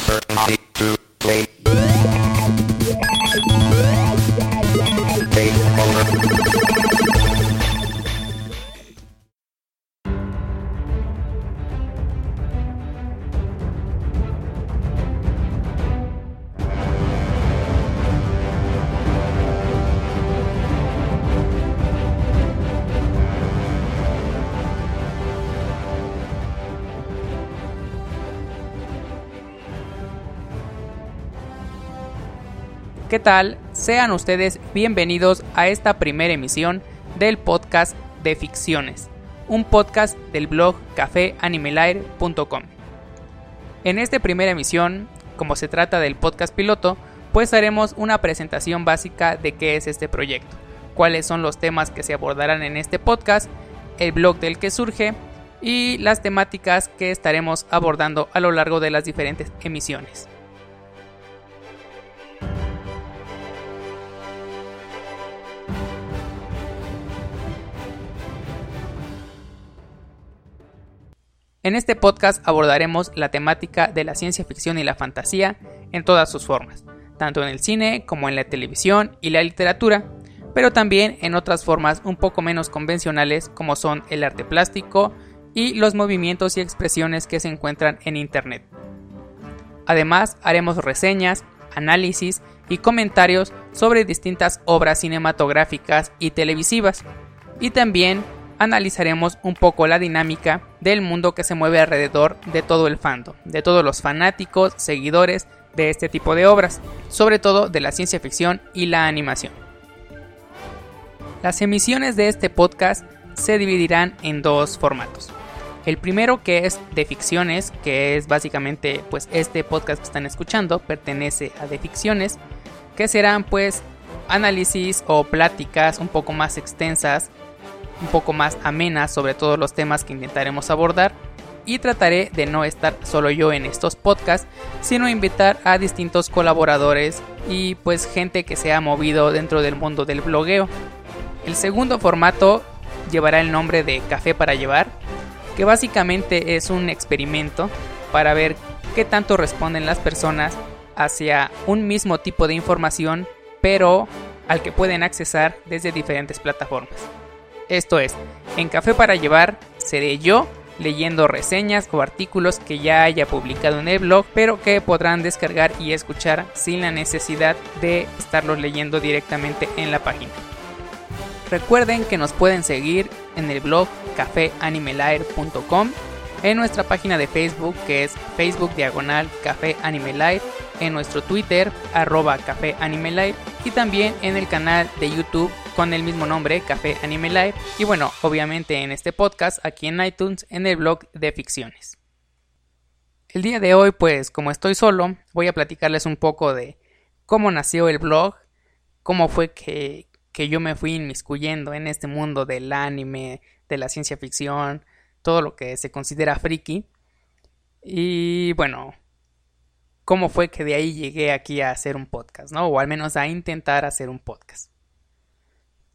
Hyper tal? Sean ustedes bienvenidos a esta primera emisión del podcast de ficciones, un podcast del blog cafeanimelair.com. En esta primera emisión, como se trata del podcast piloto, pues haremos una presentación básica de qué es este proyecto, cuáles son los temas que se abordarán en este podcast, el blog del que surge y las temáticas que estaremos abordando a lo largo de las diferentes emisiones. En este podcast abordaremos la temática de la ciencia ficción y la fantasía en todas sus formas, tanto en el cine como en la televisión y la literatura, pero también en otras formas un poco menos convencionales como son el arte plástico y los movimientos y expresiones que se encuentran en Internet. Además, haremos reseñas, análisis y comentarios sobre distintas obras cinematográficas y televisivas, y también analizaremos un poco la dinámica del mundo que se mueve alrededor de todo el fandom, de todos los fanáticos, seguidores de este tipo de obras, sobre todo de la ciencia ficción y la animación. Las emisiones de este podcast se dividirán en dos formatos. El primero que es de ficciones, que es básicamente pues este podcast que están escuchando pertenece a de ficciones, que serán pues análisis o pláticas un poco más extensas un poco más amenas sobre todos los temas que intentaremos abordar y trataré de no estar solo yo en estos podcasts, sino invitar a distintos colaboradores y pues gente que se ha movido dentro del mundo del blogueo. El segundo formato llevará el nombre de Café para llevar, que básicamente es un experimento para ver qué tanto responden las personas hacia un mismo tipo de información, pero al que pueden accesar desde diferentes plataformas. Esto es, en Café para Llevar seré yo leyendo reseñas o artículos que ya haya publicado en el blog, pero que podrán descargar y escuchar sin la necesidad de estarlos leyendo directamente en la página. Recuerden que nos pueden seguir en el blog cafeanimelair.com, en nuestra página de Facebook que es Facebook Diagonal Café Animelair, en nuestro Twitter arroba Café y también en el canal de YouTube con el mismo nombre, Café Anime Live, y bueno, obviamente en este podcast aquí en iTunes en el blog de ficciones. El día de hoy, pues como estoy solo, voy a platicarles un poco de cómo nació el blog, cómo fue que, que yo me fui inmiscuyendo en este mundo del anime, de la ciencia ficción, todo lo que se considera friki. Y bueno, cómo fue que de ahí llegué aquí a hacer un podcast, ¿no? O al menos a intentar hacer un podcast.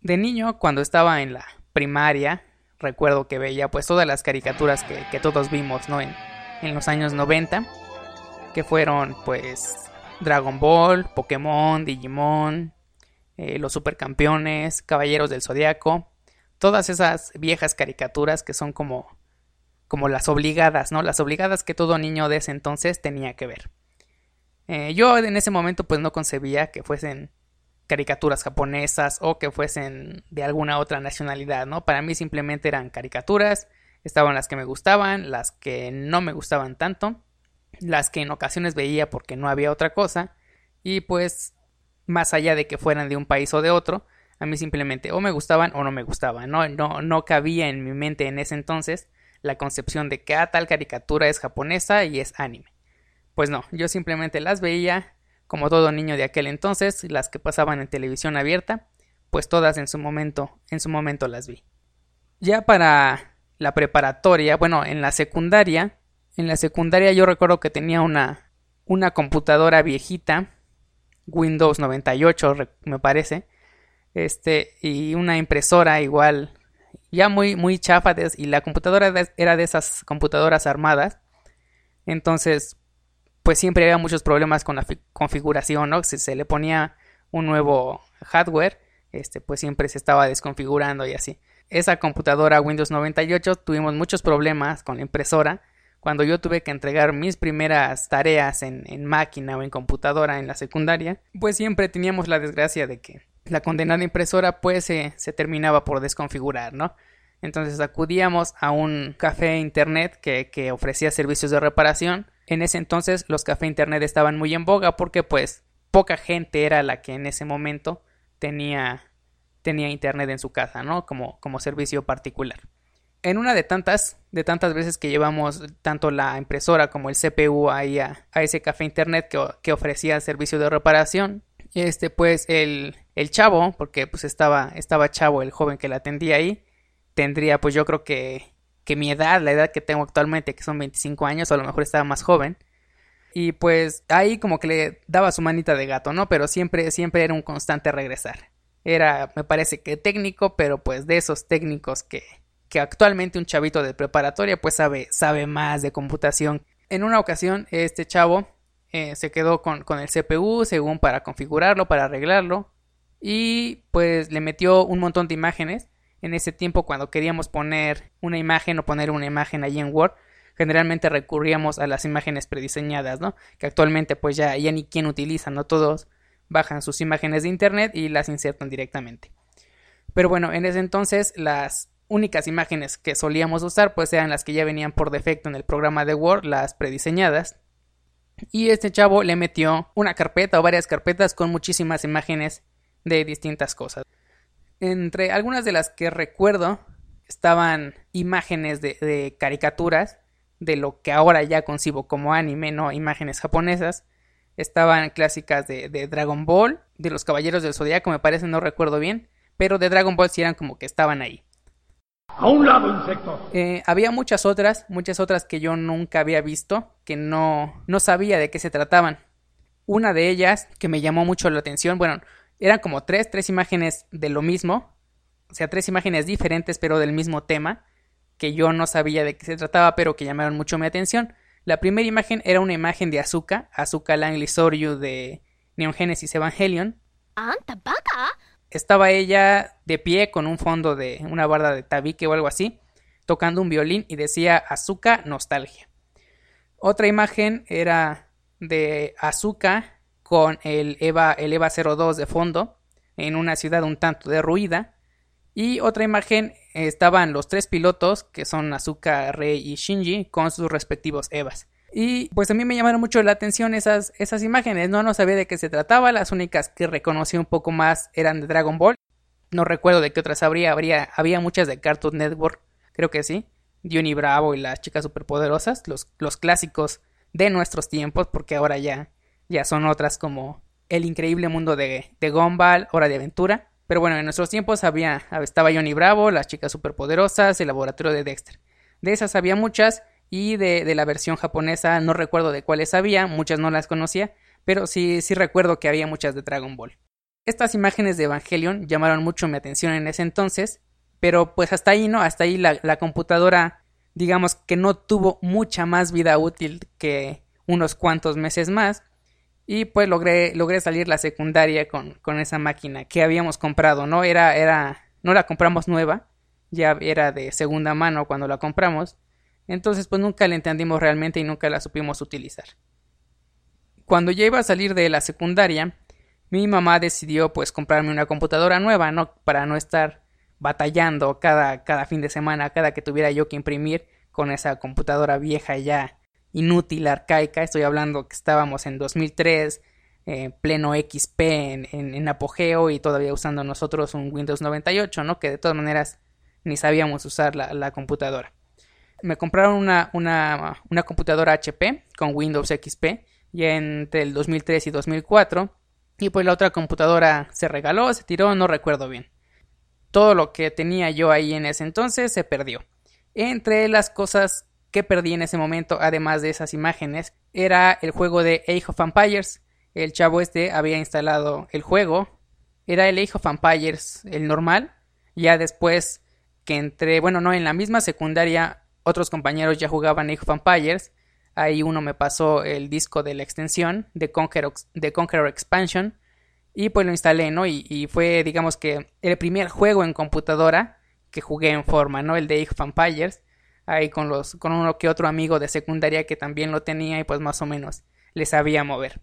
De niño, cuando estaba en la primaria, recuerdo que veía pues todas las caricaturas que, que todos vimos, ¿no? En, en, los años 90, que fueron pues Dragon Ball, Pokémon, Digimon, eh, los Supercampeones, Caballeros del Zodiaco, todas esas viejas caricaturas que son como, como las obligadas, ¿no? Las obligadas que todo niño de ese entonces tenía que ver. Eh, yo en ese momento pues no concebía que fuesen caricaturas japonesas o que fuesen de alguna otra nacionalidad, ¿no? Para mí simplemente eran caricaturas, estaban las que me gustaban, las que no me gustaban tanto, las que en ocasiones veía porque no había otra cosa, y pues más allá de que fueran de un país o de otro, a mí simplemente o me gustaban o no me gustaban, no, no, no cabía en mi mente en ese entonces la concepción de que ah, tal caricatura es japonesa y es anime. Pues no, yo simplemente las veía como todo niño de aquel entonces, las que pasaban en televisión abierta, pues todas en su momento, en su momento las vi. Ya para la preparatoria, bueno, en la secundaria, en la secundaria yo recuerdo que tenía una una computadora viejita, Windows 98 me parece, este y una impresora igual ya muy muy chafa y la computadora era de esas computadoras armadas. Entonces pues siempre había muchos problemas con la configuración, ¿no? Si se le ponía un nuevo hardware, este, pues siempre se estaba desconfigurando y así. Esa computadora Windows 98 tuvimos muchos problemas con la impresora. Cuando yo tuve que entregar mis primeras tareas en, en máquina o en computadora en la secundaria, pues siempre teníamos la desgracia de que la condenada impresora pues se, se terminaba por desconfigurar, ¿no? Entonces acudíamos a un café internet que, que, ofrecía servicios de reparación. En ese entonces los cafés internet estaban muy en boga porque pues poca gente era la que en ese momento tenía, tenía internet en su casa, ¿no? Como, como servicio particular. En una de tantas, de tantas veces que llevamos tanto la impresora como el CPU ahí a, ese café internet que, que ofrecía servicio de reparación, este pues el, el chavo, porque pues estaba, estaba chavo el joven que la atendía ahí, tendría pues yo creo que, que mi edad, la edad que tengo actualmente, que son 25 años, o a lo mejor estaba más joven. Y pues ahí como que le daba su manita de gato, ¿no? Pero siempre, siempre era un constante regresar. Era, me parece que técnico, pero pues de esos técnicos que, que actualmente un chavito de preparatoria pues sabe, sabe más de computación. En una ocasión, este chavo eh, se quedó con, con el CPU según para configurarlo, para arreglarlo. Y pues le metió un montón de imágenes en ese tiempo cuando queríamos poner una imagen o poner una imagen allí en Word, generalmente recurríamos a las imágenes prediseñadas, ¿no? Que actualmente pues ya, ni quien utiliza, ¿no? Todos bajan sus imágenes de internet y las insertan directamente. Pero bueno, en ese entonces las únicas imágenes que solíamos usar pues eran las que ya venían por defecto en el programa de Word, las prediseñadas. Y este chavo le metió una carpeta o varias carpetas con muchísimas imágenes de distintas cosas. Entre algunas de las que recuerdo estaban imágenes de, caricaturas de lo que ahora ya concibo como anime, no imágenes japonesas. Estaban clásicas de, Dragon Ball, de los Caballeros del Zodiaco, me parece, no recuerdo bien, pero de Dragon Ball sí eran como que estaban ahí. A un lado, insecto. Eh, había muchas otras, muchas otras que yo nunca había visto, que no, no sabía de qué se trataban. Una de ellas que me llamó mucho la atención, bueno, eran como tres, tres imágenes de lo mismo, o sea, tres imágenes diferentes pero del mismo tema, que yo no sabía de qué se trataba, pero que llamaron mucho mi atención. La primera imagen era una imagen de Azuka, Azuka Langley Soryu de Neon Genesis Evangelion. Estaba ella de pie con un fondo de una barda de tabique o algo así, tocando un violín y decía Azuka Nostalgia. Otra imagen era de Azuka con el EVA, el EVA 02 de fondo en una ciudad un tanto derruida. Y otra imagen estaban los tres pilotos, que son Azuka, Rei y Shinji, con sus respectivos EVAs. Y pues a mí me llamaron mucho la atención esas, esas imágenes, no, no sabía de qué se trataba, las únicas que reconocí un poco más eran de Dragon Ball. No recuerdo de qué otras habría, habría, había muchas de Cartoon Network, creo que sí. Johnny Bravo y las chicas superpoderosas, los, los clásicos de nuestros tiempos, porque ahora ya ya son otras como El increíble mundo de, de Gumball, Hora de Aventura. Pero bueno, en nuestros tiempos había, estaba Johnny Bravo, las chicas superpoderosas, el laboratorio de Dexter. De esas había muchas y de, de, la versión japonesa no recuerdo de cuáles había, muchas no las conocía, pero sí, sí recuerdo que había muchas de Dragon Ball. Estas imágenes de Evangelion llamaron mucho mi atención en ese entonces, pero pues hasta ahí, ¿no? Hasta ahí la, la computadora, digamos que no tuvo mucha más vida útil que unos cuantos meses más, y pues logré, logré salir la secundaria con, con esa máquina que habíamos comprado, ¿no? Era, era, no la compramos nueva, ya era de segunda mano cuando la compramos. Entonces pues nunca la entendimos realmente y nunca la supimos utilizar. Cuando ya iba a salir de la secundaria, mi mamá decidió pues comprarme una computadora nueva, ¿no? Para no estar batallando cada, cada fin de semana, cada que tuviera yo que imprimir con esa computadora vieja ya inútil, arcaica. Estoy hablando que estábamos en 2003, eh, pleno XP en, apogeo y todavía usando nosotros un Windows 98, ¿no? Que de todas maneras ni sabíamos usar la, computadora. Me compraron una, una, una, computadora HP con Windows XP ya entre el 2003 y 2004. Y pues la otra computadora se regaló, se tiró, no recuerdo bien. Todo lo que tenía yo ahí en ese entonces se perdió. Entre las cosas que perdí en ese momento, además de esas imágenes, era el juego de Age of Empires. El chavo este había instalado el juego. Era el Age of Empires, el normal. Ya después que entré, bueno, no, en la misma secundaria, otros compañeros ya jugaban Age of Empires. Ahí uno me pasó el disco de la extensión de Conqueror, de Conqueror Expansion y pues lo instalé, ¿no? Y, fue, digamos que, el primer juego en computadora que jugué en forma, ¿no? El de Age Vampires. Ahí con los, con uno que otro amigo de secundaria que también lo tenía y pues más o menos le sabía mover.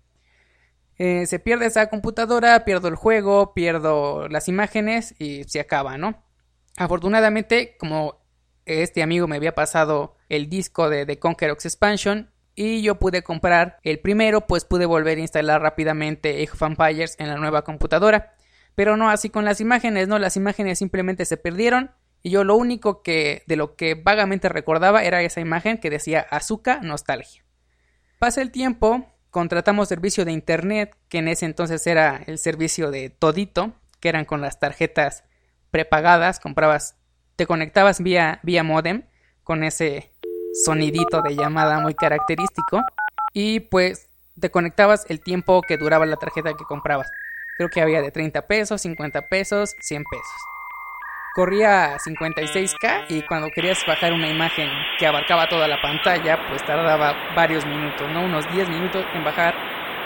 Eh, se pierde esa computadora, pierdo el juego, pierdo las imágenes y se acaba, ¿no? Afortunadamente, como este amigo me había pasado el disco de The Expansion, y yo pude comprar el primero, pues pude volver a instalar rápidamente Age Vampires en la nueva computadora. Pero no así con las imágenes, no, las imágenes simplemente se perdieron y yo lo único que de lo que vagamente recordaba era esa imagen que decía Azúcar Nostalgia. Pasa el tiempo, contratamos servicio de internet, que en ese entonces era el servicio de Todito, que eran con las tarjetas prepagadas, comprabas, te conectabas vía, vía modem con ese sonidito de llamada muy característico y pues te conectabas el tiempo que duraba la tarjeta que comprabas. Creo que había de 30 pesos, 50 pesos, 100 pesos. Corría 56K y cuando querías bajar una imagen que abarcaba toda la pantalla, pues tardaba varios minutos, ¿no? Unos 10 minutos en bajar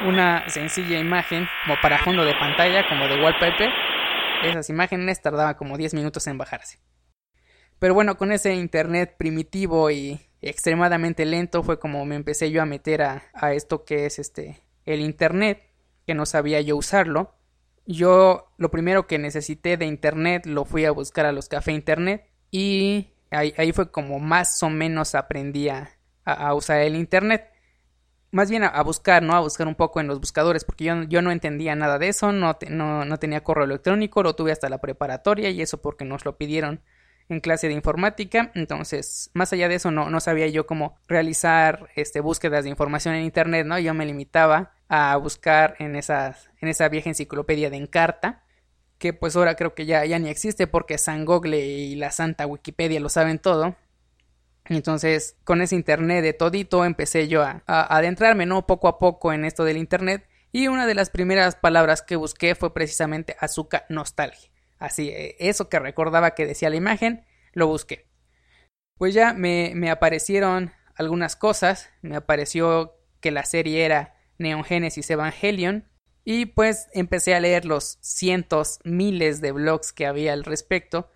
una sencilla imagen como para fondo de pantalla, como de wallpaper. Esas imágenes tardaban como 10 minutos en bajarse. Pero bueno, con ese internet primitivo y extremadamente lento fue como me empecé yo a meter a, a esto que es este el internet que no sabía yo usarlo yo lo primero que necesité de internet lo fui a buscar a los café internet y ahí, ahí fue como más o menos aprendí a, usar el internet más bien a, buscar, ¿no? A buscar un poco en los buscadores, porque yo, yo no entendía nada de eso, no, no, no, tenía correo electrónico, lo tuve hasta la preparatoria y eso porque nos lo pidieron en clase de informática. Entonces, más allá de eso, no, no sabía yo cómo realizar este, búsquedas de información en Internet, ¿no? Yo me limitaba a buscar en, esas, en esa vieja enciclopedia de Encarta, que pues ahora creo que ya, ya ni existe porque San Google y la Santa Wikipedia lo saben todo. Entonces, con ese internet de todito empecé yo a, a, adentrarme, ¿no? Poco a poco en esto del internet. Y una de las primeras palabras que busqué fue precisamente azúcar nostalgia. Así, eh, eso que recordaba que decía la imagen, lo busqué. Pues ya me, me aparecieron algunas cosas. Me apareció que la serie era Neon Genesis Evangelion. Y pues empecé a leer los cientos, miles de blogs que había al respecto.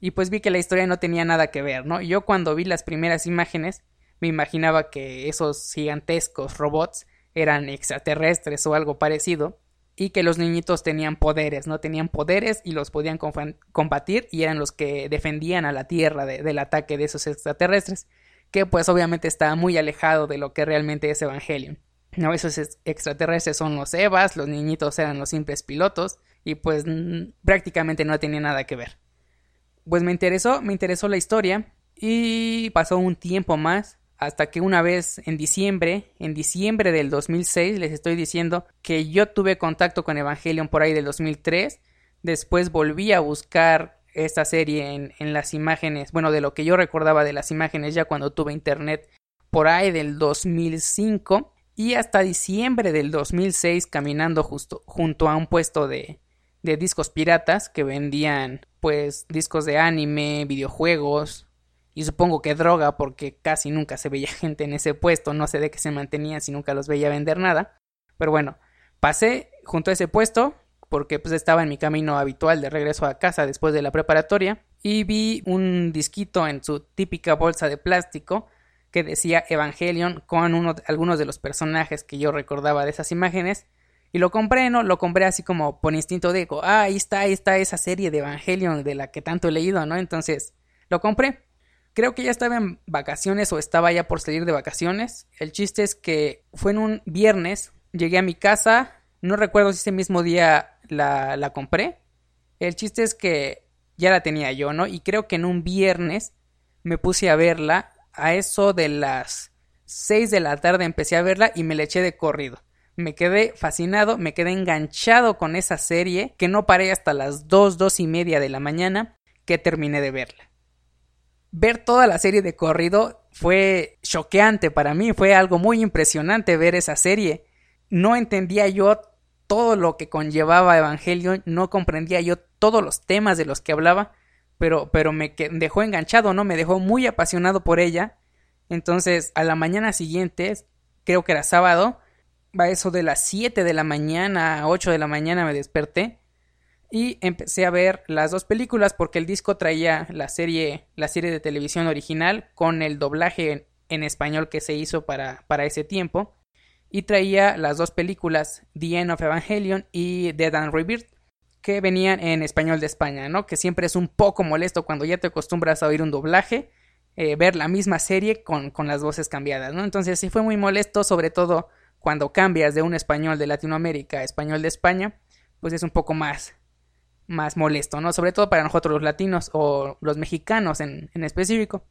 Y pues vi que la historia no tenía nada que ver, ¿no? Yo cuando vi las primeras imágenes me imaginaba que esos gigantescos robots eran extraterrestres o algo parecido y que los niñitos tenían poderes, ¿no? Tenían poderes y los podían combatir y eran los que defendían a la Tierra del ataque de esos extraterrestres, que pues obviamente está muy alejado de lo que realmente es Evangelion. No, esos extraterrestres son los Evas, los niñitos eran los simples pilotos y pues prácticamente no tenía nada que ver. Pues me interesó, me interesó la historia y pasó un tiempo más hasta que una vez en diciembre, en diciembre del 2006, les estoy diciendo que yo tuve contacto con Evangelion por ahí del 2003, después volví a buscar esta serie en, en, las imágenes, bueno, de lo que yo recordaba de las imágenes ya cuando tuve internet por ahí del 2005 y hasta diciembre del 2006 caminando justo junto a un puesto de, de discos piratas que vendían pues discos de anime, videojuegos, y supongo que droga porque casi nunca se veía gente en ese puesto, no sé de qué se mantenían si nunca los veía vender nada, pero bueno, pasé junto a ese puesto porque pues estaba en mi camino habitual de regreso a casa después de la preparatoria y vi un disquito en su típica bolsa de plástico que decía Evangelion con uno, algunos de los personajes que yo recordaba de esas imágenes y lo compré, ¿no? Lo compré así como por instinto de, ah, ahí está, ahí está esa serie de Evangelion de la que tanto he leído, ¿no? Entonces lo compré Creo que ya estaba en vacaciones o estaba ya por salir de vacaciones. El chiste es que fue en un viernes, llegué a mi casa, no recuerdo si ese mismo día la, la compré. El chiste es que ya la tenía yo, ¿no? Y creo que en un viernes me puse a verla. A eso de las 6 de la tarde empecé a verla y me la eché de corrido. Me quedé fascinado, me quedé enganchado con esa serie que no paré hasta las 2, 2 y media de la mañana que terminé de verla ver toda la serie de corrido fue choqueante para mí, fue algo muy impresionante ver esa serie. No entendía yo todo lo que conllevaba Evangelion, no comprendía yo todos los temas de los que hablaba, pero, pero me dejó enganchado, ¿no? Me dejó muy apasionado por ella. Entonces, a la mañana siguiente, creo que era sábado, a eso de las 7 de la mañana, 8 de la mañana me desperté y empecé a ver las dos películas porque el disco traía la serie, la serie de televisión original con el doblaje en, en español que se hizo para, para ese tiempo y traía las dos películas The End of Evangelion y Dead and Rebirth que venían en español de España, ¿no? Que siempre es un poco molesto cuando ya te acostumbras a oír un doblaje, eh, ver la misma serie con, con, las voces cambiadas, ¿no? Entonces sí fue muy molesto, sobre todo cuando cambias de un español de Latinoamérica a español de España, pues es un poco más, más molesto, ¿no? Sobre todo para nosotros los latinos o los mexicanos en, en específico.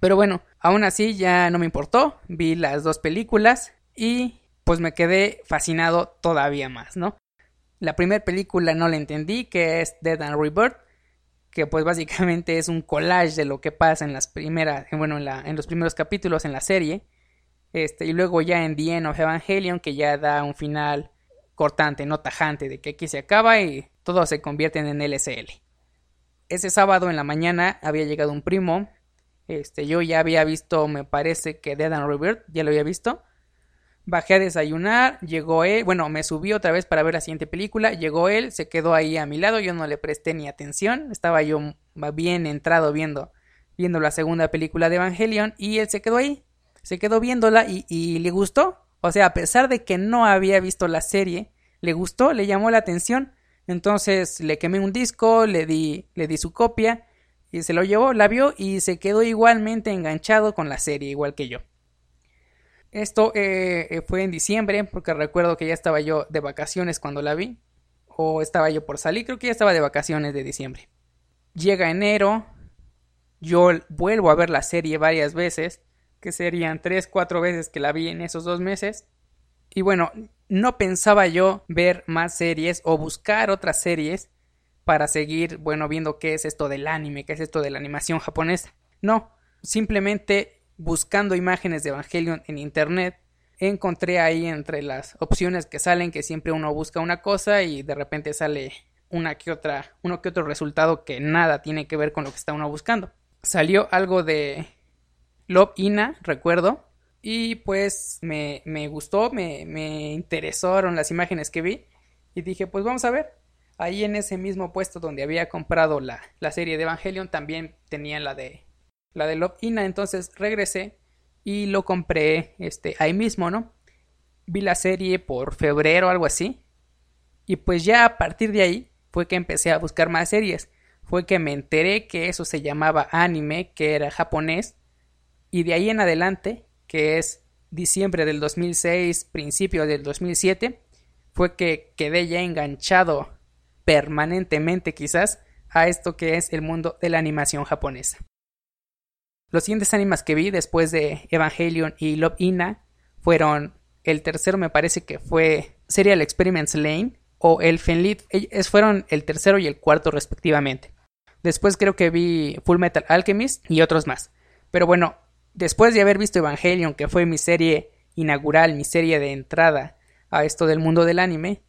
Pero bueno, aún así ya no me importó, vi las dos películas y pues me quedé fascinado todavía más, ¿no? La primera película no la entendí, que es Dead and Rebirth, que pues básicamente es un collage de lo que pasa en las primeras, bueno, en, la, en los primeros capítulos en la serie. Este, y luego ya en The End of Evangelion, que ya da un final cortante, no tajante, de que aquí se acaba y todo se convierte en LSL. Ese sábado en la mañana había llegado un primo. Este, yo ya había visto, me parece que Dead and Rebirth, ya lo había visto. Bajé a desayunar, llegó él, bueno, me subí otra vez para ver la siguiente película, llegó él, se quedó ahí a mi lado, yo no le presté ni atención, estaba yo bien entrado viendo, viendo la segunda película de Evangelion y él se quedó ahí, se quedó viéndola y, y le gustó, o sea, a pesar de que no había visto la serie, le gustó, le llamó la atención, entonces le quemé un disco, le di, le di su copia y se lo llevó, la vio y se quedó igualmente enganchado con la serie, igual que yo. Esto eh, eh, fue en diciembre, porque recuerdo que ya estaba yo de vacaciones cuando la vi. O estaba yo por salir, creo que ya estaba de vacaciones de diciembre. Llega enero, yo vuelvo a ver la serie varias veces, que serían tres, cuatro veces que la vi en esos dos meses. Y bueno, no pensaba yo ver más series o buscar otras series para seguir, bueno, viendo qué es esto del anime, qué es esto de la animación japonesa. No, simplemente buscando imágenes de Evangelion en internet, encontré ahí entre las opciones que salen que siempre uno busca una cosa y de repente sale una que otra, uno que otro resultado que nada tiene que ver con lo que está uno buscando. Salió algo de Love Ina, recuerdo, y pues me, me gustó, me, me interesaron las imágenes que vi y dije, pues vamos a ver. Ahí en ese mismo puesto donde había comprado la, la serie de Evangelion también tenía la de la de Love Ina, entonces regresé y lo compré este, ahí mismo, ¿no? Vi la serie por febrero, algo así. Y pues ya a partir de ahí fue que empecé a buscar más series. Fue que me enteré que eso se llamaba anime, que era japonés. Y de ahí en adelante, que es diciembre del 2006, principio del 2007, fue que quedé ya enganchado permanentemente quizás a esto que es el mundo de la animación japonesa. Los siguientes animes que vi después de Evangelion y Love Ina fueron el tercero me parece que fue Serial Experiments Lane o El Fenlit, fueron el tercero y el cuarto respectivamente. Después creo que vi Full Metal Alchemist y otros más. Pero bueno, después de haber visto Evangelion, que fue mi serie inaugural, mi serie de entrada a esto del mundo del anime,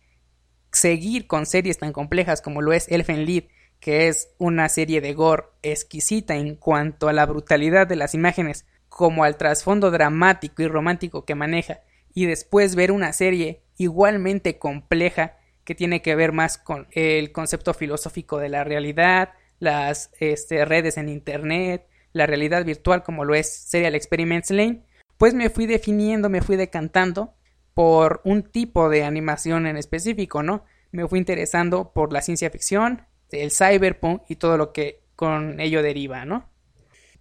seguir con series tan complejas como lo es Elfen Lied que es una serie de gore exquisita en cuanto a la brutalidad de las imágenes, como al trasfondo dramático y romántico que maneja, y después ver una serie igualmente compleja que tiene que ver más con el concepto filosófico de la realidad, las este, redes en internet, la realidad virtual como lo es Serial Experiments Lane, pues me fui definiendo, me fui decantando por un tipo de animación en específico, ¿no? Me fui interesando por la ciencia ficción, el cyberpunk y todo lo que con ello deriva, ¿no?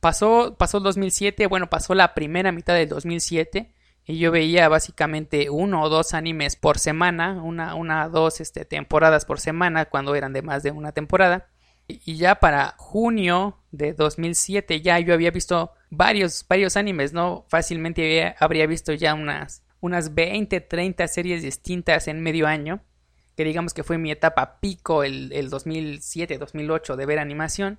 Pasó, pasó el 2007, bueno, pasó la primera mitad del 2007 y yo veía básicamente uno o dos animes por semana, una, una dos este, temporadas por semana cuando eran de más de una temporada. Y ya para junio de 2007 ya yo había visto varios, varios animes, ¿no? Fácilmente habría visto ya unas, unas 20, 30 series distintas en medio año que digamos que fue mi etapa pico el, el 2007-2008 de ver animación.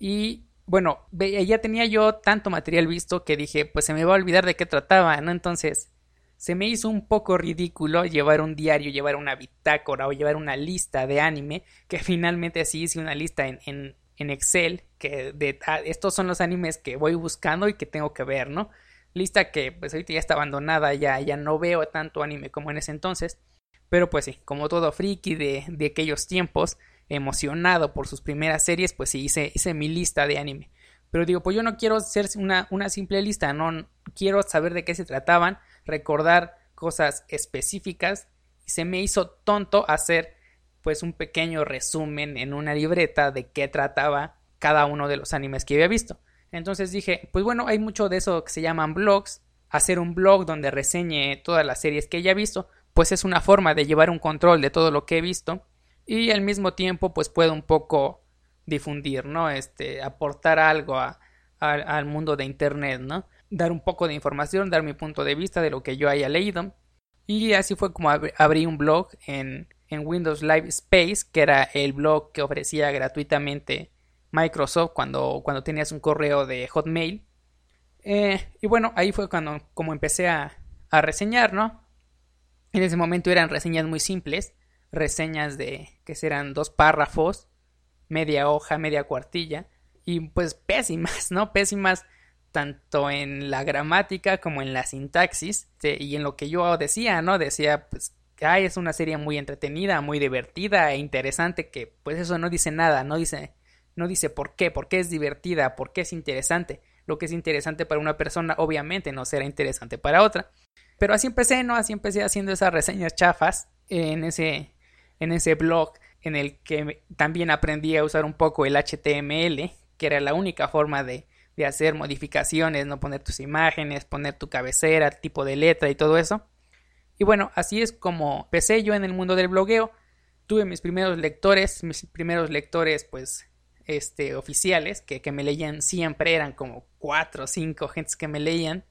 Y bueno, ya tenía yo tanto material visto que dije, pues se me va a olvidar de qué trataba, ¿no? Entonces, se me hizo un poco ridículo llevar un diario, llevar una bitácora o llevar una lista de anime, que finalmente así hice una lista en, en, en Excel que de ah, estos son los animes que voy buscando y que tengo que ver, ¿no? Lista que pues ahorita ya está abandonada, ya, ya no veo tanto anime como en ese entonces. Pero pues sí, como todo friki de, de aquellos tiempos, emocionado por sus primeras series, pues sí, hice, hice mi lista de anime. Pero digo, pues yo no quiero ser una, una simple lista, no quiero saber de qué se trataban, recordar cosas específicas. Y se me hizo tonto hacer pues un pequeño resumen en una libreta de qué trataba cada uno de los animes que había visto. Entonces dije, pues bueno, hay mucho de eso que se llaman blogs. Hacer un blog donde reseñe todas las series que haya visto, pues es una forma de llevar un control de todo lo que he visto y al mismo tiempo pues puedo un poco difundir, ¿no? Este, aportar algo al mundo de Internet, ¿no? Dar un poco de información, dar mi punto de vista de lo que yo haya leído. Y así fue como abrí un blog en, en Windows Live Space, que era el blog que ofrecía gratuitamente Microsoft cuando, cuando tenías un correo de Hotmail. Eh, y bueno, ahí fue cuando como empecé a, a reseñar, ¿no? En ese momento eran reseñas muy simples, reseñas de que serán dos párrafos media hoja, media cuartilla, y pues pésimas, ¿no? Pésimas tanto en la gramática como en la sintaxis, y en lo que yo decía, ¿no? Decía, pues, que es una serie muy entretenida, muy divertida e interesante, que pues eso no dice nada, no dice, no dice por qué, por qué es divertida, por qué es interesante. Lo que es interesante para una persona, obviamente, no será interesante para otra. Pero así empecé, ¿no? Así empecé haciendo esas reseñas chafas en ese, en ese blog en el que también aprendí a usar un poco el HTML, que era la única forma de, de hacer modificaciones, no poner tus imágenes, poner tu cabecera, tipo de letra y todo eso. Y bueno, así es como empecé yo en el mundo del blogueo. Tuve mis primeros lectores, mis primeros lectores pues este oficiales que, que me leían siempre, eran como cuatro o cinco gentes que me leían.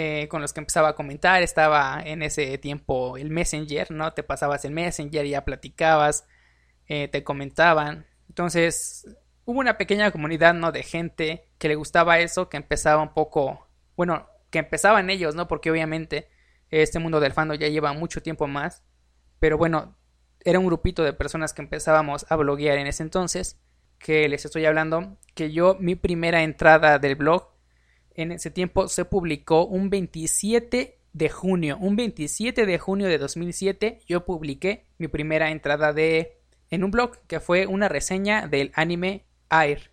Eh, con los que empezaba a comentar. Estaba en ese tiempo el Messenger, ¿no? Te pasabas el Messenger y ya platicabas, eh, te comentaban. Entonces, hubo una pequeña comunidad, ¿no? De gente que le gustaba eso, que empezaba un poco, bueno, que empezaban ellos, ¿no? Porque obviamente este mundo del fandom ya lleva mucho tiempo más. Pero bueno, era un grupito de personas que empezábamos a bloguear en ese entonces. Que les estoy hablando que yo, mi primera entrada del blog en ese tiempo se publicó un 27 de junio. Un 27 de junio de 2007 yo publiqué mi primera entrada de en un blog que fue una reseña del anime Air.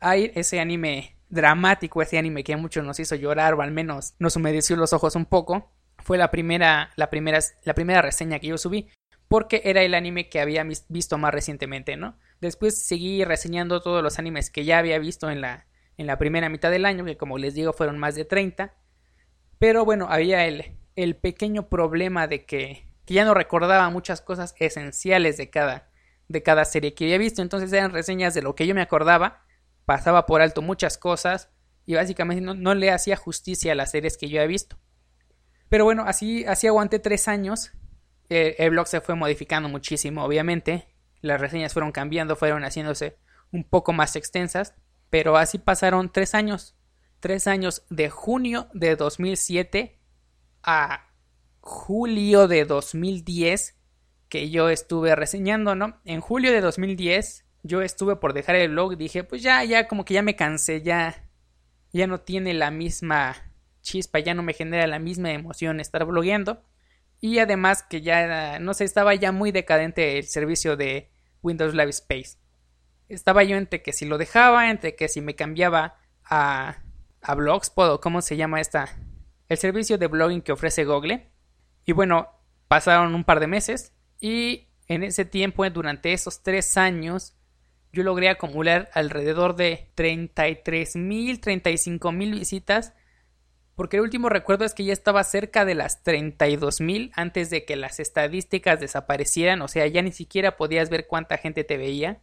Air, ese anime dramático, ese anime que a muchos nos hizo llorar o al menos nos humedeció los ojos un poco, fue la primera, la primera, la primera reseña que yo subí porque era el anime que había visto más recientemente, ¿no? Después seguí reseñando todos los animes que ya había visto en la en la primera mitad del año, que como les digo fueron más de 30. Pero bueno, había el, el pequeño problema de que, que, ya no recordaba muchas cosas esenciales de cada, de cada serie que había visto. Entonces eran reseñas de lo que yo me acordaba, pasaba por alto muchas cosas y básicamente no, le hacía justicia a las series que yo había visto. Pero bueno, así, así aguanté tres años. el blog se fue modificando muchísimo, obviamente. Las reseñas fueron cambiando, fueron haciéndose un poco más extensas. Pero así pasaron tres años. Tres años de junio de 2007 a julio de 2010 que yo estuve reseñando, ¿no? En julio de 2010 yo estuve por dejar el blog, dije, pues ya, ya como que ya me cansé, ya, ya no tiene la misma chispa, ya no me genera la misma emoción estar blogueando. Y además que ya, no sé, estaba ya muy decadente el servicio de Windows Live Space estaba yo entre que si lo dejaba, entre que si me cambiaba a, a Blogspot o cómo se llama esta, el servicio de blogging que ofrece Google. Y bueno, pasaron un par de meses y en ese tiempo, durante esos tres años, yo logré acumular alrededor de 33 mil, 35 mil visitas. Porque el último recuerdo es que ya estaba cerca de las 32 mil antes de que las estadísticas desaparecieran. O sea, ya ni siquiera podías ver cuánta gente te veía.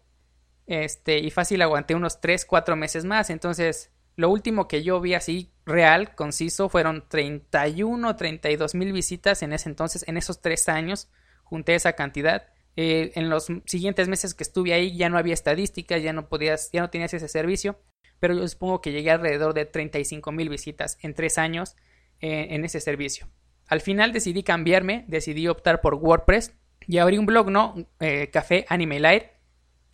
Este, y fácil aguanté unos 3, 4 meses más. Entonces, lo último que yo vi así real, conciso, fueron 31, 32 mil visitas en ese entonces, en esos 3 años, junté esa cantidad. Eh, en los siguientes meses que estuve ahí ya no había estadísticas, ya no podías, ya no tenías ese servicio, pero yo supongo que llegué alrededor de 35 mil visitas en 3 años eh, en ese servicio. Al final decidí cambiarme, decidí optar por WordPress y abrí un blog, ¿no? Eh, Café Anime Light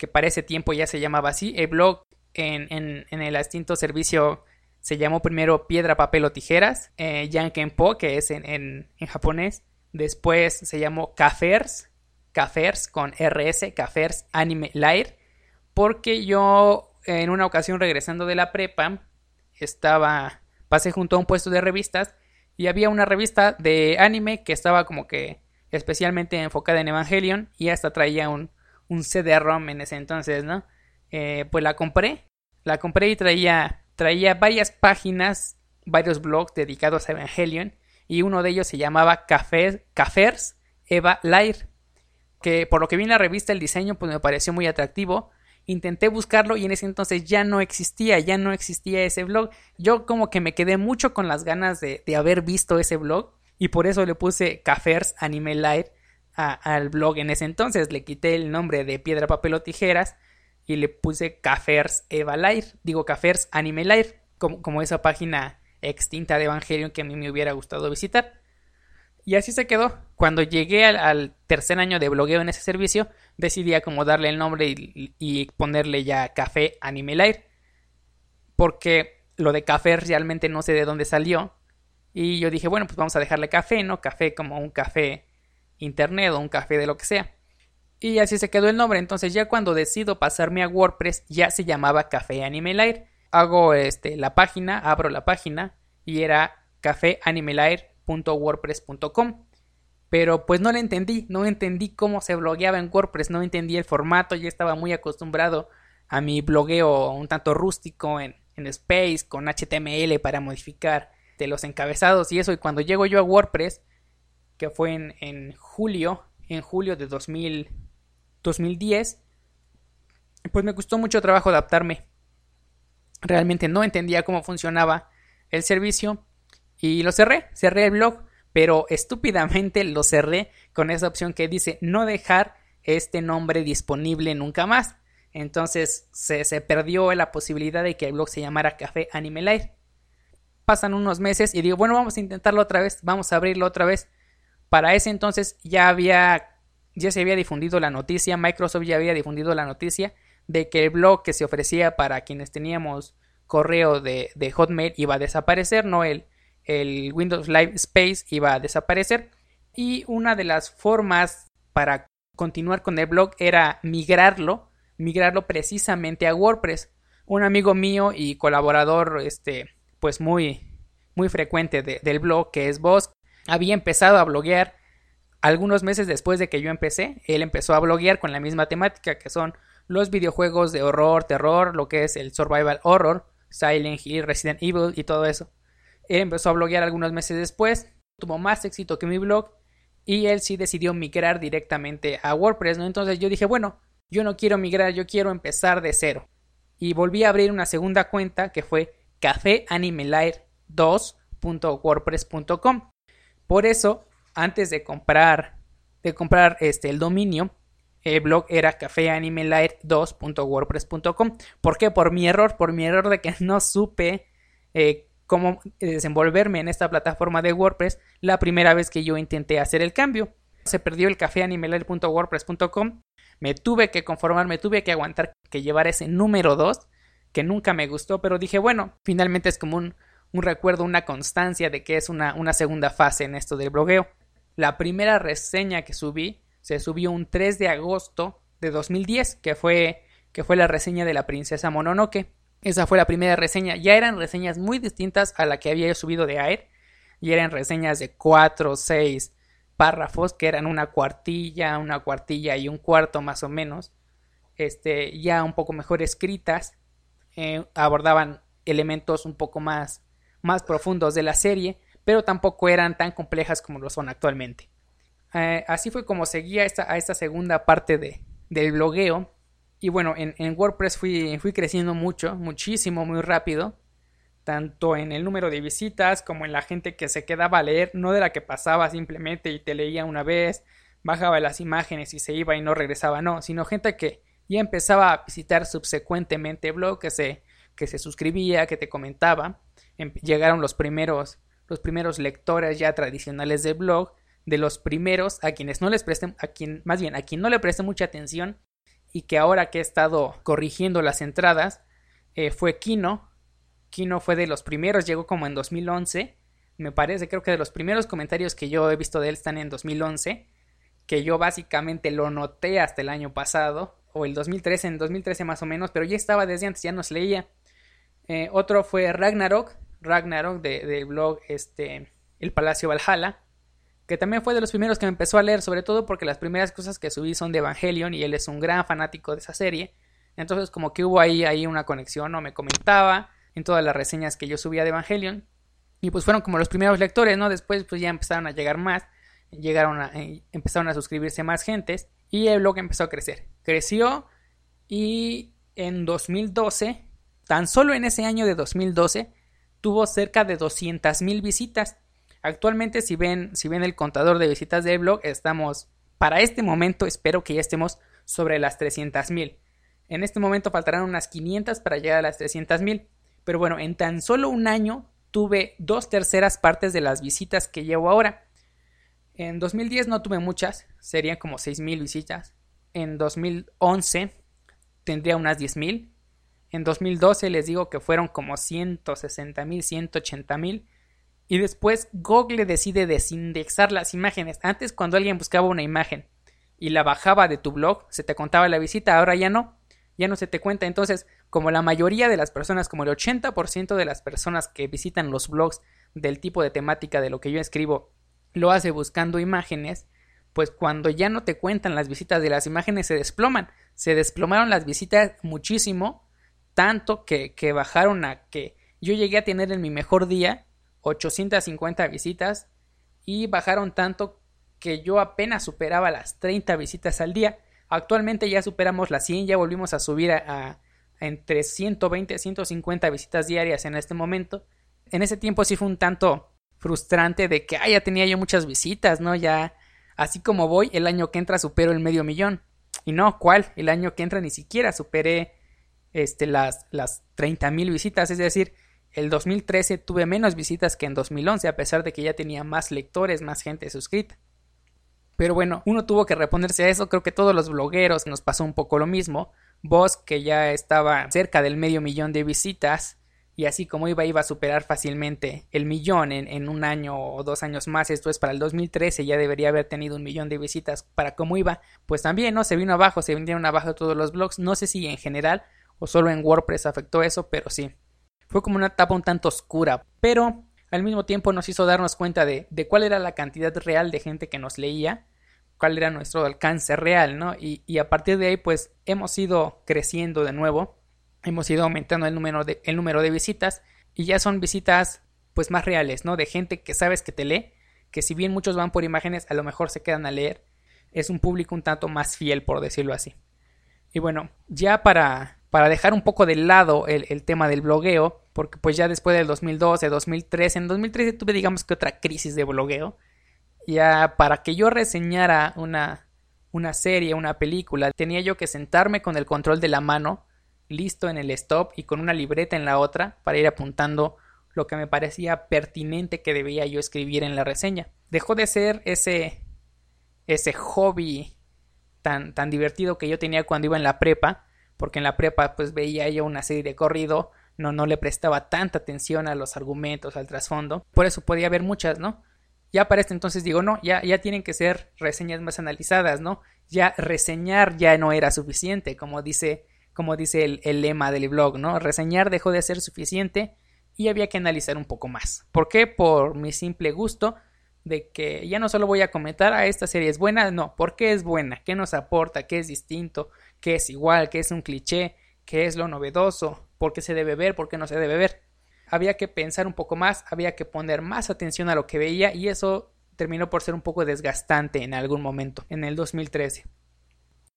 que para ese tiempo ya se llamaba así. El blog en, en, el extinto servicio se llamó primero Piedra, Papel o Tijeras, eh, Yankenpo, que es en, en, japonés. Después se llamó Cafers, Cafers con RS, Cafers Anime Light, porque yo en una ocasión regresando de la prepa estaba, pasé junto a un puesto de revistas y había una revista de anime que estaba como que especialmente enfocada en Evangelion y hasta traía un, un CD-ROM en ese entonces, ¿no? Eh, pues la compré, la compré y traía, traía varias páginas, varios blogs dedicados a Evangelion y uno de ellos se llamaba Café, Cafers Eva Light, que por lo que vi en la revista el diseño pues me pareció muy atractivo. Intenté buscarlo y en ese entonces ya no existía, ya no existía ese blog. Yo como que me quedé mucho con las ganas de, de haber visto ese blog y por eso le puse Cafers Anime Light al blog en ese entonces. Le quité el nombre de Piedra, Papel o Tijeras y le puse Cafers Eva Light, digo Cafers Anime Light, como, como esa página extinta de Evangelion que a mí me hubiera gustado visitar. Y así se quedó. Cuando llegué al, tercer año de blogueo en ese servicio, decidí acomodarle el nombre y, ponerle ya Café Anime Light. Porque lo de café realmente no sé de dónde salió. Y yo dije, bueno, pues vamos a dejarle café, ¿no? Café como un café internet o un café de lo que sea. Y así se quedó el nombre. Entonces ya cuando decido pasarme a WordPress ya se llamaba Café Anime Light. Hago este, la página, abro la página y era cafeanimelight.wordpress.com. Pero pues no le entendí, no entendí cómo se blogueaba en WordPress, no entendí el formato, ya estaba muy acostumbrado a mi blogueo un tanto rústico en, en Space con HTML para modificar de los encabezados y eso. Y cuando llego yo a WordPress, que fue en, julio, en julio de 2000, 2010, pues me costó mucho trabajo adaptarme. Realmente no entendía cómo funcionaba el servicio y lo cerré, cerré el blog, pero estúpidamente lo cerré con esa opción que dice no dejar este nombre disponible nunca más. Entonces se, se perdió la posibilidad de que el blog se llamara Café Anime Light. Pasan unos meses y digo, bueno, vamos a intentarlo otra vez, vamos a abrirlo otra vez. Para ese entonces ya había ya se había difundido la noticia, Microsoft ya había difundido la noticia de que el blog que se ofrecía para quienes teníamos correo de, de Hotmail iba a desaparecer, no el, el Windows Live Space iba a desaparecer. Y una de las formas para continuar con el blog era migrarlo, migrarlo precisamente a WordPress. Un amigo mío y colaborador, este, pues muy, muy frecuente de, del blog, que es Voss, había empezado a bloguear algunos meses después de que yo empecé, él empezó a bloguear con la misma temática que son los videojuegos de horror, terror, lo que es el survival horror, Silent Hill, Resident Evil y todo eso. Él empezó a bloguear algunos meses después, tuvo más éxito que mi blog y él sí decidió migrar directamente a WordPress, ¿no? Entonces yo dije, bueno, yo no quiero migrar, yo quiero empezar de cero. Y volví a abrir una segunda cuenta que fue cafeanimelight2.wordpress.com. Por eso antes de comprar de comprar este el dominio el blog era cafeanimelight2.wordpress.com ¿Por qué? Por mi error, por mi error de que no supe eh, cómo desenvolverme en esta plataforma de WordPress la primera vez que yo intenté hacer el cambio. Se perdió el cafeanimelight.wordpress.com. Me tuve que conformar, me tuve que aguantar que llevar ese número 2, que nunca me gustó, pero dije, bueno, finalmente es como un, un recuerdo, una constancia de que es una, una segunda fase en esto del blogueo. La primera reseña que subí se subió un 3 de agosto de 2010, que fue, que fue la reseña de la princesa Mononoke. Esa fue la primera reseña. Ya eran reseñas muy distintas a la que había subido de Air. Y eran reseñas de 4 o 6 párrafos, que eran una cuartilla, una cuartilla y un cuarto más o menos. Este, ya un poco mejor escritas. Eh, abordaban elementos un poco más, más profundos de la serie pero tampoco eran tan complejas como lo son actualmente. Eh, así fue como seguía esta, a esta segunda parte de, del blogueo. Y bueno, en, en WordPress fui, fui, creciendo mucho, muchísimo, muy rápido. Tanto en el número de visitas como en la gente que se quedaba a leer, no de la que pasaba simplemente y te leía una vez, bajaba las imágenes y se iba y no regresaba, no, sino gente que ya empezaba a visitar subsecuentemente blog, que se, que se suscribía, que te comentaba. Em, llegaron los primeros los primeros lectores ya tradicionales del blog, de los primeros a quienes no les presten, a quien, más bien a quien no le preste mucha atención y que ahora que he estado corrigiendo las entradas, eh, fue Kino. Kino fue de los primeros, llegó como en 2011. Me parece, creo que de los primeros comentarios que yo he visto de él están en 2011. Que yo básicamente lo noté hasta el año pasado. O el 2013, en 2013 más o menos. Pero ya estaba desde antes, ya nos leía. Eh, otro fue Ragnarok. Ragnarok del blog este, El Palacio Valhalla. Que también fue de los primeros que me empezó a leer. Sobre todo porque las primeras cosas que subí son de Evangelion. Y él es un gran fanático de esa serie. Entonces como que hubo ahí, ahí una conexión. O me comentaba en todas las reseñas que yo subía de Evangelion. Y pues fueron como los primeros lectores, ¿no? Después pues ya empezaron a llegar más, llegaron a, eh, empezaron a suscribirse más gentes y el blog empezó a crecer. Creció y en 2012, tan solo en ese año de 2012, tuvo cerca de 200 mil visitas. Actualmente si ven, si ven el contador de visitas del blog, estamos, para este momento espero que ya estemos sobre las 300 mil. En este momento faltarán unas 500 para llegar a las 300 mil. Pero bueno, en tan solo un año tuve dos terceras partes de las visitas que llevo ahora. En 2010 no tuve muchas, serían como 6.000 visitas. En 2011 tendría unas 10.000. En 2012 les digo que fueron como 160.000, 180.000. Y después Google decide desindexar las imágenes. Antes cuando alguien buscaba una imagen y la bajaba de tu blog, se te contaba la visita, ahora ya no. Ya no se te cuenta. Entonces como la mayoría de las personas, como el 80% de las personas que visitan los blogs del tipo de temática de lo que yo escribo, lo hace buscando imágenes, pues cuando ya no te cuentan las visitas de las imágenes se desploman. Se desplomaron las visitas muchísimo, tanto que, que bajaron a que yo llegué a tener en mi mejor día 850 visitas y bajaron tanto que yo apenas superaba las 30 visitas al día. Actualmente ya superamos las 100, ya volvimos a subir a entre 120 y 150 visitas diarias en este momento. En ese tiempo sí fue un tanto frustrante de que ya tenía yo muchas visitas, ¿no? Ya así como voy, el año que entra supero el medio millón. Y no, ¿cuál? El año que entra ni siquiera superé este, las, las 30 mil visitas, es decir, el 2013 tuve menos visitas que en 2011, a pesar de que ya tenía más lectores, más gente suscrita. Pero bueno, uno tuvo que reponerse a eso, creo que todos los blogueros nos pasó un poco lo mismo, Voz que ya estaba cerca del medio millón de visitas y así como iba iba a superar fácilmente el millón en, un año o dos años más, esto es para el 2013 ya debería haber tenido un millón de visitas para cómo iba, pues también no se vino abajo, se vinieron abajo todos los blogs, no sé si en general o solo en WordPress afectó eso, pero sí, fue como una etapa un tanto oscura, pero al mismo tiempo nos hizo darnos cuenta de, de cuál era la cantidad real de gente que nos leía cuál era nuestro alcance real, ¿no? Y, a partir de ahí, pues hemos ido creciendo de nuevo, hemos ido aumentando el número de, el número de visitas y ya son visitas pues más reales, ¿no? De gente que sabes que te lee, que si bien muchos van por imágenes, a lo mejor se quedan a leer, es un público un tanto más fiel, por decirlo así. Y bueno, ya para, para dejar un poco de lado el, tema del blogueo, porque pues ya después del 2012, 2013, en 2013 tuve digamos que otra crisis de blogueo, ya para que yo reseñara una, una serie, una película, tenía yo que sentarme con el control de la mano, listo en el stop y con una libreta en la otra para ir apuntando lo que me parecía pertinente que debía yo escribir en la reseña. Dejó de ser ese ese hobby tan tan divertido que yo tenía cuando iba en la prepa, porque en la prepa pues veía yo una serie de corrido, no no le prestaba tanta atención a los argumentos, al trasfondo, por eso podía haber muchas, ¿no? ya para este entonces digo, no, ya, ya tienen que ser reseñas más analizadas, ¿no? Ya reseñar ya no era suficiente, como dice, como dice el, el lema del blog, ¿no? Reseñar dejó de ser suficiente y había que analizar un poco más. ¿Por qué? Por mi simple gusto de que ya no solo voy a comentar a ah, esta serie es buena, no, ¿por qué es buena? ¿Qué nos aporta? ¿Qué es distinto? ¿Qué es igual? ¿Qué es un cliché? ¿Qué es lo novedoso? ¿Por qué se debe ver? ¿Por qué no se debe ver? había que pensar un poco más, había que poner más atención a lo que veía y eso terminó por ser un poco desgastante en algún momento, en el 2013.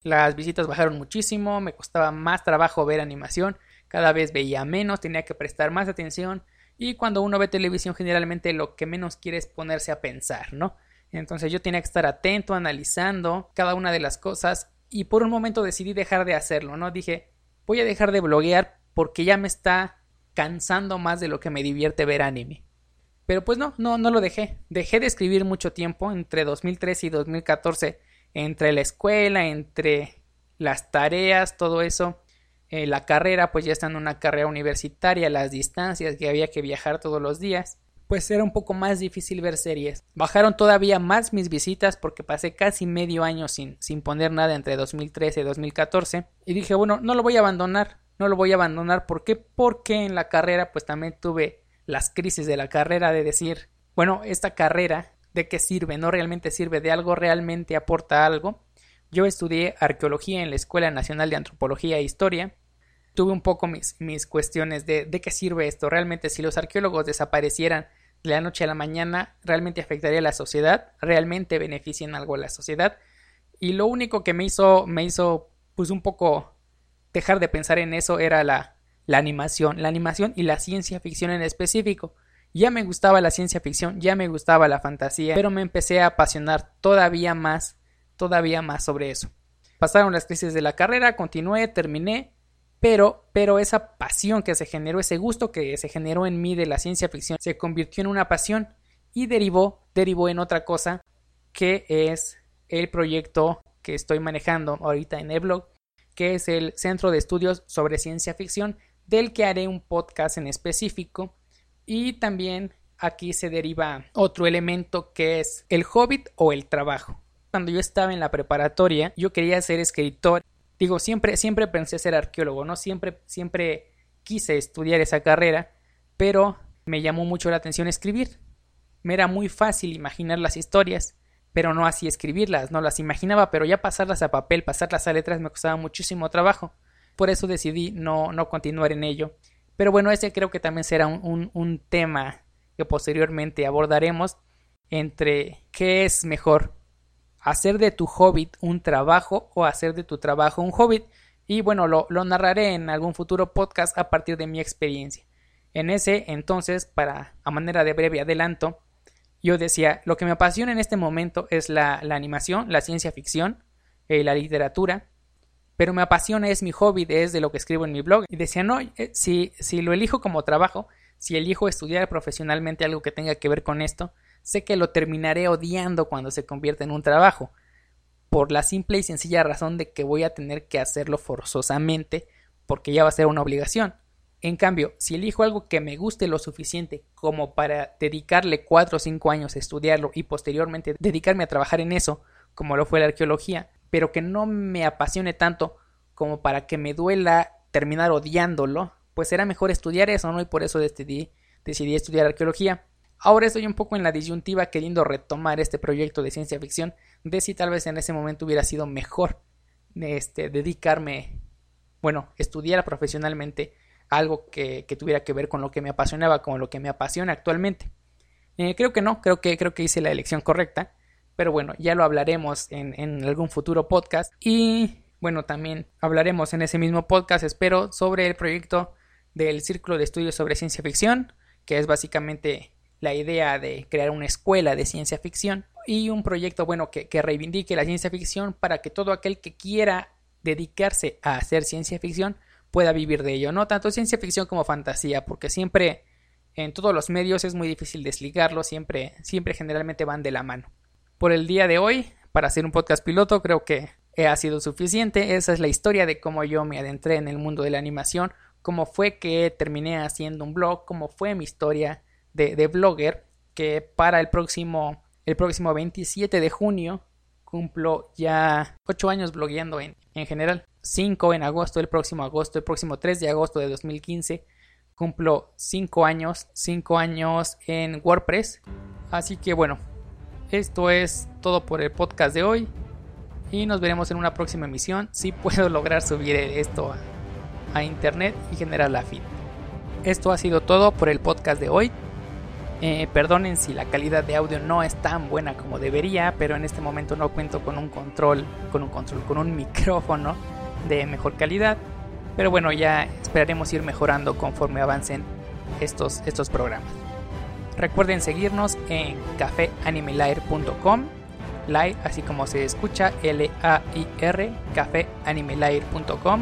Las visitas bajaron muchísimo, me costaba más trabajo ver animación, cada vez veía menos, tenía que prestar más atención y cuando uno ve televisión generalmente lo que menos quiere es ponerse a pensar, ¿no? Entonces yo tenía que estar atento, analizando cada una de las cosas y por un momento decidí dejar de hacerlo, ¿no? Dije, voy a dejar de bloguear porque ya me está cansando más de lo que me divierte ver anime. Pero pues no, no, no lo dejé. Dejé de escribir mucho tiempo entre 2013 y 2014, entre la escuela, entre las tareas, todo eso. eh, la carrera, pues ya estando en una carrera universitaria, las distancias que había que viajar todos los días, pues era un poco más difícil ver series. Bajaron todavía más mis visitas porque pasé casi medio año sin, sin poner nada entre 2013 y 2014 y dije, bueno, no lo voy a abandonar, no lo voy a abandonar, ¿por qué? Porque en la carrera pues también tuve las crisis de la carrera de decir, bueno, esta carrera, ¿de qué sirve? ¿No realmente sirve? ¿De algo realmente aporta algo? Yo estudié arqueología en la Escuela Nacional de Antropología e Historia. Tuve un poco mis, mis cuestiones de, de qué sirve esto. Realmente, si los arqueólogos desaparecieran de la noche a la mañana, ¿realmente afectaría a la sociedad? ¿Realmente benefician algo a la sociedad? Y lo único que me hizo, me hizo, pues un poco dejar de pensar en eso era la, la animación, la animación y la ciencia ficción en específico. Ya me gustaba la ciencia ficción, ya me gustaba la fantasía, pero me empecé a apasionar todavía más todavía más sobre eso. Pasaron las crisis de la carrera, continué, terminé, pero, pero esa pasión que se generó, ese gusto que se generó en mí de la ciencia ficción, se convirtió en una pasión y derivó, derivó en otra cosa que es el proyecto que estoy manejando ahorita en el blog, que es el Centro de Estudios sobre Ciencia Ficción, del que haré un podcast en específico y también aquí se deriva otro elemento que es el hobbit o el trabajo cuando yo estaba en la preparatoria, yo quería ser escritor. Digo, siempre, siempre pensé ser arqueólogo, ¿no? Siempre, siempre quise estudiar esa carrera, pero me llamó mucho la atención escribir. Me era muy fácil imaginar las historias, pero no así escribirlas, no las imaginaba, pero ya pasarlas a papel, pasarlas a letras me costaba muchísimo trabajo. Por eso decidí no, no continuar en ello. Pero bueno, ese creo que también será un, un, un tema que posteriormente abordaremos entre qué es mejor, hacer de tu hobbit un trabajo o hacer de tu trabajo un hobbit. Y bueno, lo, narraré en algún futuro podcast a partir de mi experiencia. En ese entonces, para a manera de breve adelanto, yo decía, lo que me apasiona en este momento es la, animación, la ciencia ficción, eh, la literatura, pero me apasiona es mi hobby, es de lo que escribo en mi blog. Y decía, no, eh, si, si lo elijo como trabajo, si elijo estudiar profesionalmente algo que tenga que ver con esto, sé que lo terminaré odiando cuando se convierta en un trabajo, por la simple y sencilla razón de que voy a tener que hacerlo forzosamente porque ya va a ser una obligación. En cambio, si elijo algo que me guste lo suficiente como para dedicarle cuatro o cinco años a estudiarlo y posteriormente dedicarme a trabajar en eso, como lo fue la arqueología, pero que no me apasione tanto como para que me duela terminar odiándolo, pues será mejor estudiar eso, ¿no? Y por eso decidí, decidí estudiar arqueología. Ahora estoy un poco en la disyuntiva queriendo retomar este proyecto de ciencia ficción de si tal vez en ese momento hubiera sido mejor este, dedicarme, bueno, estudiar profesionalmente algo que, tuviera que ver con lo que me apasionaba, con lo que me apasiona actualmente. Eh, creo que no, creo que, creo que hice la elección correcta, pero bueno, ya lo hablaremos en, en algún futuro podcast y bueno, también hablaremos en ese mismo podcast, espero, sobre el proyecto del Círculo de Estudios sobre Ciencia Ficción, que es básicamente la idea de crear una escuela de ciencia ficción y un proyecto bueno que, reivindique la ciencia ficción para que todo aquel que quiera dedicarse a hacer ciencia ficción pueda vivir de ello, no tanto ciencia ficción como fantasía, porque siempre en todos los medios es muy difícil desligarlo, siempre, siempre generalmente van de la mano. Por el día de hoy, para hacer un podcast piloto, creo que ha sido suficiente. Esa es la historia de cómo yo me adentré en el mundo de la animación, cómo fue que terminé haciendo un blog, cómo fue mi historia de, blogger que para el próximo, el próximo 27 de junio cumplo ya 8 años blogueando en, en general. 5 en agosto, el próximo agosto, el próximo 3 de agosto de 2015 cumplo 5 años, 5 años en WordPress. Así que bueno, esto es todo por el podcast de hoy y nos veremos en una próxima emisión si puedo lograr subir esto a, a internet y generar la feed. Esto ha sido todo por el podcast de hoy. Eh, perdonen si la calidad de audio no es tan buena como debería, pero en este momento no cuento con un control, con un control, con un micrófono de mejor calidad. Pero bueno, ya esperaremos ir mejorando conforme avancen estos, estos programas. Recuerden seguirnos en cafeanimelair.com, live así como se escucha, L-A-I-R, cafeanimelair.com,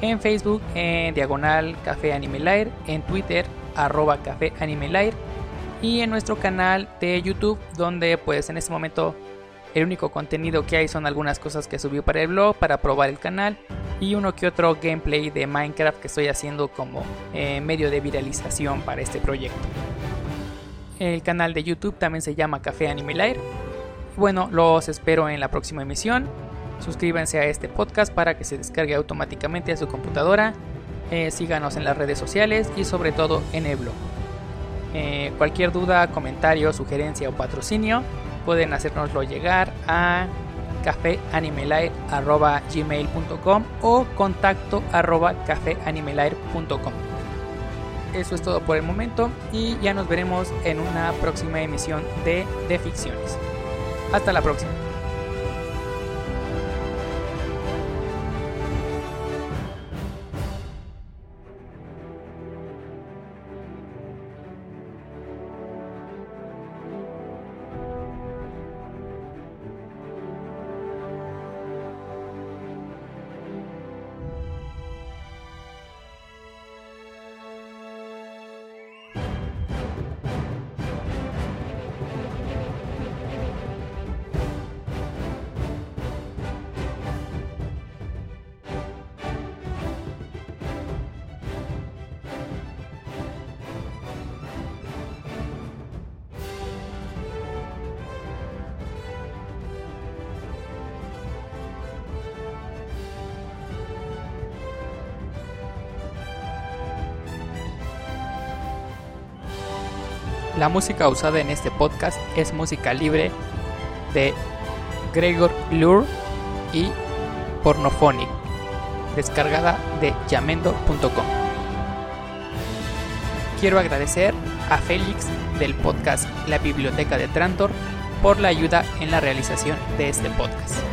en Facebook en diagonal Café en Twitter arroba Café y en nuestro canal de YouTube donde pues en este momento el único contenido que hay son algunas cosas que subí para el blog para probar el canal y uno que otro gameplay de Minecraft que estoy haciendo como eh, medio de viralización para este proyecto. El canal de YouTube también se llama Café Anime Bueno, los espero en la próxima emisión. Suscríbanse a este podcast para que se descargue automáticamente a su computadora. Eh, síganos en las redes sociales y sobre todo en el blog. Eh, cualquier duda, comentario, sugerencia o patrocinio pueden hacérnoslo llegar a cafeanimelair.gmail.com o contacto arroba. Eso es todo por el momento y ya nos veremos en una próxima emisión de De Ficciones. Hasta la próxima. La música usada en este podcast es música libre de Gregor Lure y Pornophonic, descargada de yamendo.com. Quiero agradecer a Félix del podcast La Biblioteca de Trantor por la ayuda en la realización de este podcast.